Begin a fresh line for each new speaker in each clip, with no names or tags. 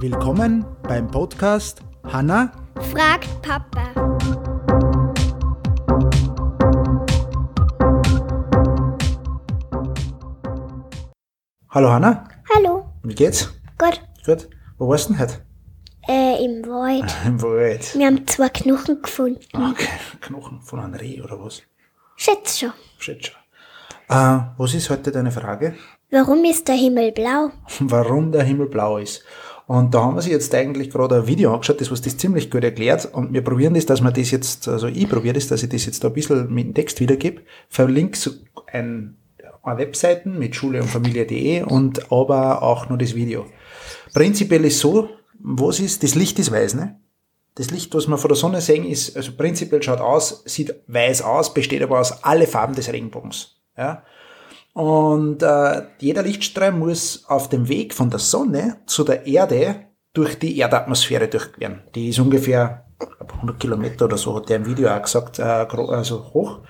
Willkommen beim Podcast Hanna
fragt Papa.
Hallo Hanna,
Hallo.
wie geht's?
Gut.
Gut. Wo warst du denn heute?
Äh, im Wald.
Im Wald.
Wir haben zwei Knochen gefunden.
Okay, Knochen von einem Reh oder was?
Schätz schon.
Shit schon. Äh, was ist heute deine Frage?
Warum ist der Himmel blau?
Warum der Himmel blau ist. Und da haben wir sich jetzt eigentlich gerade ein Video angeschaut, das was das ziemlich gut erklärt. Und wir probieren das, dass wir das jetzt, also ich probiere das, dass ich das jetzt da ein bisschen mit dem Text wiedergebe. Verlinke so ein, eine Webseiten mit schule und Familie.de und aber auch nur das Video. Prinzipiell ist so, was ist, das Licht ist weiß, ne? Das Licht, was wir von der Sonne sehen, ist, also prinzipiell schaut aus, sieht weiß aus, besteht aber aus alle Farben des Regenbogens. Ja? Und äh, jeder Lichtstrahl muss auf dem Weg von der Sonne zu der Erde durch die Erdatmosphäre durchqueren. Die ist ungefähr ich glaub, 100 Kilometer oder so, hat der im Video auch gesagt, äh, also hoch.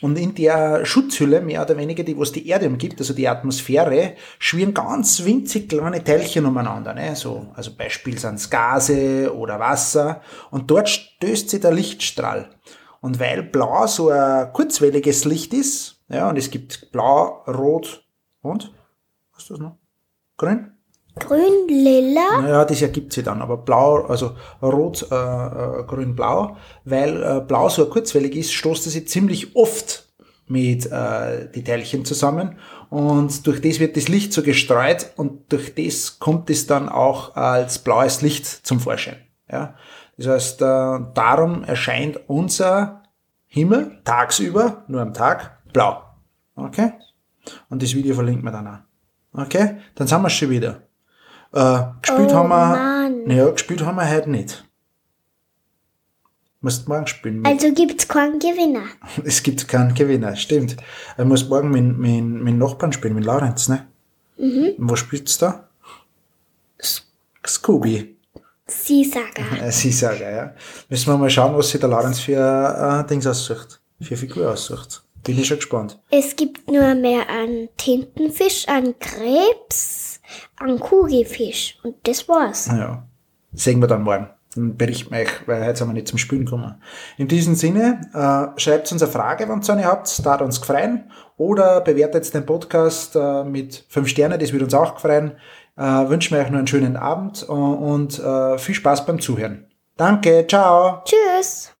Und in der Schutzhülle, mehr oder weniger, die was die Erde umgibt, also die Atmosphäre, schwirren ganz winzig kleine Teilchen umeinander. Ne? So, also Beispiel sind Gase oder Wasser. Und dort stößt sich der Lichtstrahl. Und weil blau so ein kurzwelliges Licht ist, ja, und es gibt blau, rot und, was ist das noch? Grün?
Grün, lila.
Naja, das ergibt sich dann, aber blau, also rot, äh, äh, grün, blau, weil äh, blau so kurzwellig ist, stoßt es sich ziemlich oft mit äh, die Teilchen zusammen und durch das wird das Licht so gestreut und durch das kommt es dann auch als blaues Licht zum Vorschein. Ja? Das heißt, äh, darum erscheint unser Himmel tagsüber, nur am Tag, blau. Okay? Und das Video verlinkt man dann auch. Okay? Dann sind wir schon wieder. Äh, gespielt
Oh
haben wir, naja, gespielt haben wir heute nicht. Musst morgen spielen.
Also gibt's keinen Gewinner.
Es gibt keinen Gewinner, stimmt. Er muss morgen mit, mit, mit Nachbarn spielen, mit Laurenz, ne? Mhm. Wo spielt's da? Scooby. Sie sagen, ja. Müssen wir mal schauen, was sich der Laurenz für äh, Dings aussucht. Für Figur aussucht. Bin ich schon gespannt.
Es gibt nur mehr an Tintenfisch, an Krebs, an Kugelfisch. Und das war's.
Ja. Sehen wir dann morgen. Dann berichten wir euch, weil heute sind wir nicht zum Spielen gekommen. In diesem Sinne, äh, schreibt uns eine Frage, wenn ihr eine habt, da uns gefreien. Oder bewertet den Podcast äh, mit fünf Sternen, das würde uns auch gefreien. Äh, wünschen wir euch noch einen schönen Abend äh, und äh, viel Spaß beim Zuhören. Danke, ciao.
Tschüss.